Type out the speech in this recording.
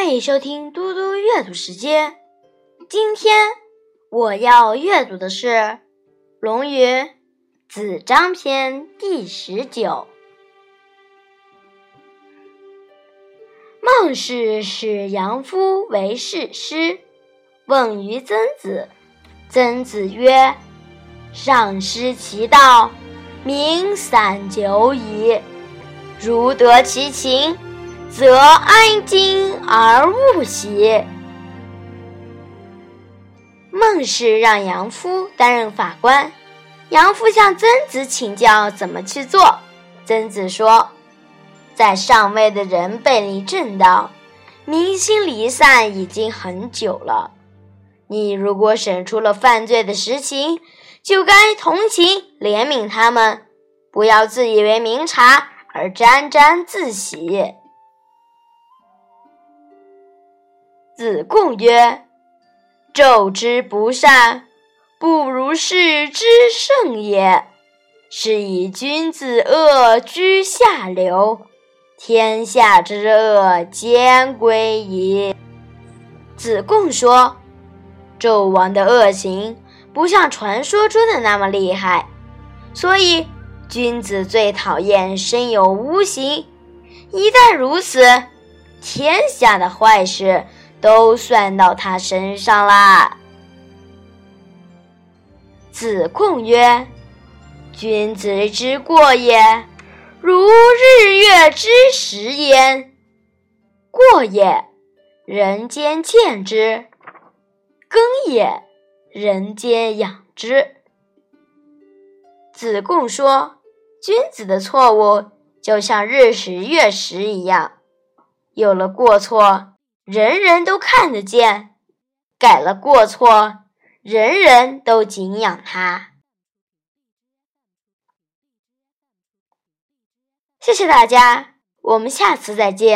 欢迎收听嘟嘟阅读时间。今天我要阅读的是《论语·子张篇》第十九。孟氏使杨夫为士师，问于曾子。曾子曰：“上失其道，民散久矣。如得其情。”则安今而勿喜。孟氏让杨夫担任法官，杨夫向曾子请教怎么去做。曾子说：“在上位的人背离正道，民心离散已经很久了。你如果审出了犯罪的实情，就该同情怜悯他们，不要自以为明察而沾沾自喜。”子贡曰：“纣之不善，不如是之圣也。是以君子恶居下流，天下之恶兼归矣。”子贡说：“纣王的恶行不像传说中的那么厉害，所以君子最讨厌身有污行。一旦如此，天下的坏事。”都算到他身上啦。子贡曰：“君子之过也，如日月之食焉。过也，人间见之；耕也，人间养之。”子贡说：“君子的错误就像日食月食一样，有了过错。”人人都看得见，改了过错，人人都敬仰他。谢谢大家，我们下次再见。